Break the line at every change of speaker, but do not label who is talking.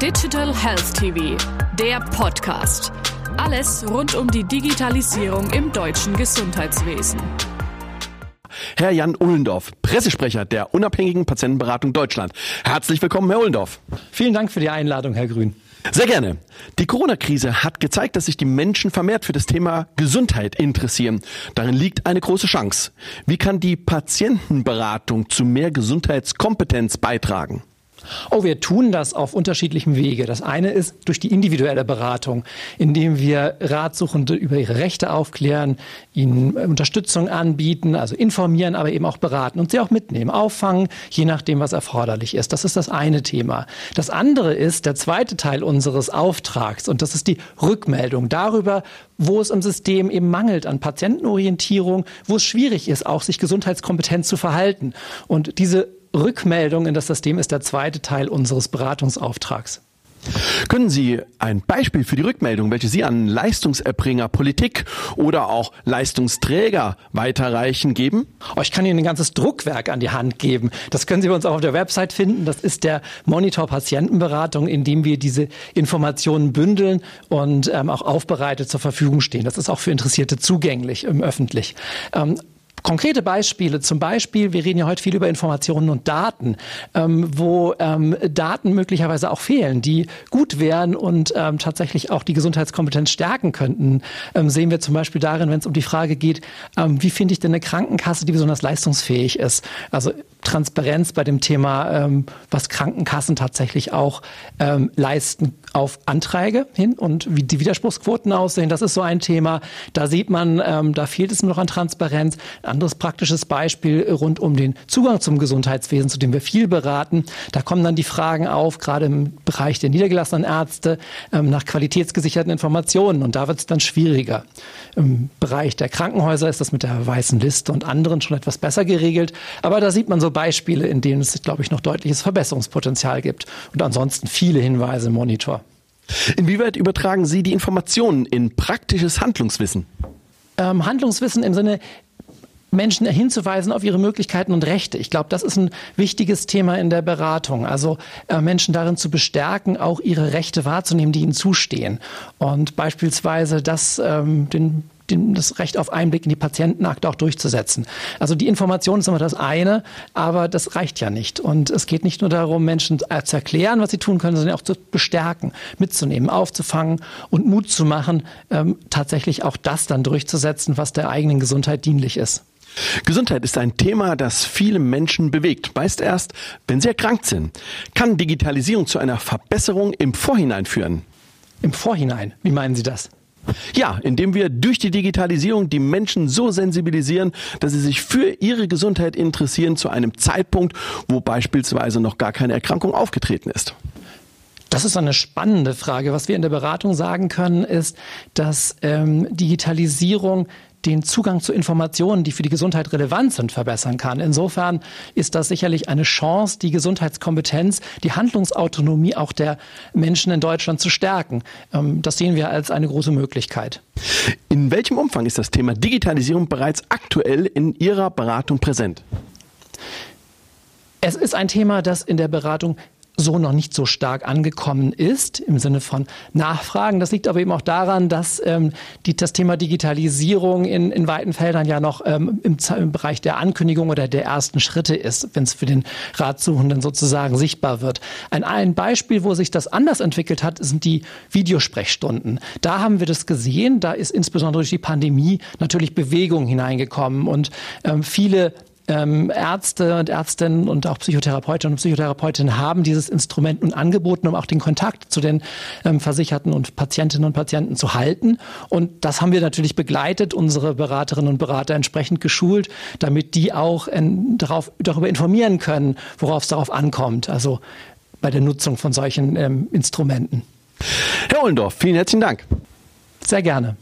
Digital Health TV, der Podcast. Alles rund um die Digitalisierung im deutschen Gesundheitswesen.
Herr Jan Ullendorf, Pressesprecher der Unabhängigen Patientenberatung Deutschland. Herzlich willkommen, Herr Ullendorf.
Vielen Dank für die Einladung, Herr Grün.
Sehr gerne. Die Corona-Krise hat gezeigt, dass sich die Menschen vermehrt für das Thema Gesundheit interessieren. Darin liegt eine große Chance. Wie kann die Patientenberatung zu mehr Gesundheitskompetenz beitragen?
Oh, wir tun das auf unterschiedlichem Wege. Das eine ist durch die individuelle Beratung, indem wir Ratsuchende über ihre Rechte aufklären, ihnen Unterstützung anbieten, also informieren, aber eben auch beraten und sie auch mitnehmen, auffangen, je nachdem, was erforderlich ist. Das ist das eine Thema. Das andere ist der zweite Teil unseres Auftrags und das ist die Rückmeldung darüber, wo es im System eben mangelt an Patientenorientierung, wo es schwierig ist, auch sich gesundheitskompetent zu verhalten. Und diese Rückmeldung in das System ist der zweite Teil unseres Beratungsauftrags.
Können Sie ein Beispiel für die Rückmeldung, welche Sie an Leistungserbringer Politik oder auch Leistungsträger weiterreichen, geben?
Oh, ich kann Ihnen ein ganzes Druckwerk an die Hand geben. Das können Sie bei uns auch auf der Website finden. Das ist der Monitor Patientenberatung, in dem wir diese Informationen bündeln und ähm, auch aufbereitet zur Verfügung stehen. Das ist auch für Interessierte zugänglich im öffentlich. Ähm, konkrete Beispiele, zum Beispiel, wir reden ja heute viel über Informationen und Daten, ähm, wo ähm, Daten möglicherweise auch fehlen, die gut wären und ähm, tatsächlich auch die Gesundheitskompetenz stärken könnten, ähm, sehen wir zum Beispiel darin, wenn es um die Frage geht, ähm, wie finde ich denn eine Krankenkasse, die besonders leistungsfähig ist. Also Transparenz bei dem Thema, ähm, was Krankenkassen tatsächlich auch leisten auf Anträge hin und wie die Widerspruchsquoten aussehen. Das ist so ein Thema. Da sieht man, da fehlt es noch an Transparenz anderes praktisches Beispiel rund um den Zugang zum Gesundheitswesen, zu dem wir viel beraten. Da kommen dann die Fragen auf, gerade im Bereich der niedergelassenen Ärzte, ähm, nach qualitätsgesicherten Informationen. Und da wird es dann schwieriger. Im Bereich der Krankenhäuser ist das mit der weißen Liste und anderen schon etwas besser geregelt. Aber da sieht man so Beispiele, in denen es, glaube ich, noch deutliches Verbesserungspotenzial gibt. Und ansonsten viele Hinweise im Monitor.
Inwieweit übertragen Sie die Informationen in praktisches Handlungswissen?
Ähm, Handlungswissen im Sinne, Menschen hinzuweisen auf ihre Möglichkeiten und Rechte. Ich glaube, das ist ein wichtiges Thema in der Beratung. Also äh, Menschen darin zu bestärken, auch ihre Rechte wahrzunehmen, die ihnen zustehen. Und beispielsweise das, ähm, den das Recht auf Einblick in die Patientenakte auch durchzusetzen. Also die Information ist immer das eine, aber das reicht ja nicht. Und es geht nicht nur darum, Menschen zu erklären, was sie tun können, sondern auch zu bestärken, mitzunehmen, aufzufangen und Mut zu machen, ähm, tatsächlich auch das dann durchzusetzen, was der eigenen Gesundheit dienlich ist.
Gesundheit ist ein Thema, das viele Menschen bewegt, meist erst, wenn sie erkrankt sind. Kann Digitalisierung zu einer Verbesserung im Vorhinein führen?
Im Vorhinein? Wie meinen Sie das?
Ja, indem wir durch die Digitalisierung die Menschen so sensibilisieren, dass sie sich für ihre Gesundheit interessieren zu einem Zeitpunkt, wo beispielsweise noch gar keine Erkrankung aufgetreten ist.
Das ist eine spannende Frage. Was wir in der Beratung sagen können, ist, dass ähm, Digitalisierung den Zugang zu Informationen, die für die Gesundheit relevant sind, verbessern kann. Insofern ist das sicherlich eine Chance, die Gesundheitskompetenz, die Handlungsautonomie auch der Menschen in Deutschland zu stärken. Ähm, das sehen wir als eine große Möglichkeit.
In welchem Umfang ist das Thema Digitalisierung bereits aktuell in Ihrer Beratung präsent?
Es ist ein Thema, das in der Beratung so noch nicht so stark angekommen ist im Sinne von Nachfragen. Das liegt aber eben auch daran, dass ähm, die, das Thema Digitalisierung in, in weiten Feldern ja noch ähm, im, im Bereich der Ankündigung oder der ersten Schritte ist, wenn es für den Ratsuchenden sozusagen sichtbar wird. Ein, ein Beispiel, wo sich das anders entwickelt hat, sind die Videosprechstunden. Da haben wir das gesehen. Da ist insbesondere durch die Pandemie natürlich Bewegung hineingekommen und ähm, viele ähm, Ärzte und Ärztinnen und auch Psychotherapeutinnen und Psychotherapeutinnen haben dieses Instrument nun angeboten, um auch den Kontakt zu den ähm, Versicherten und Patientinnen und Patienten zu halten. Und das haben wir natürlich begleitet, unsere Beraterinnen und Berater entsprechend geschult, damit die auch in, darauf, darüber informieren können, worauf es darauf ankommt. Also bei der Nutzung von solchen ähm, Instrumenten.
Herr Ollendorf, vielen herzlichen Dank.
Sehr gerne.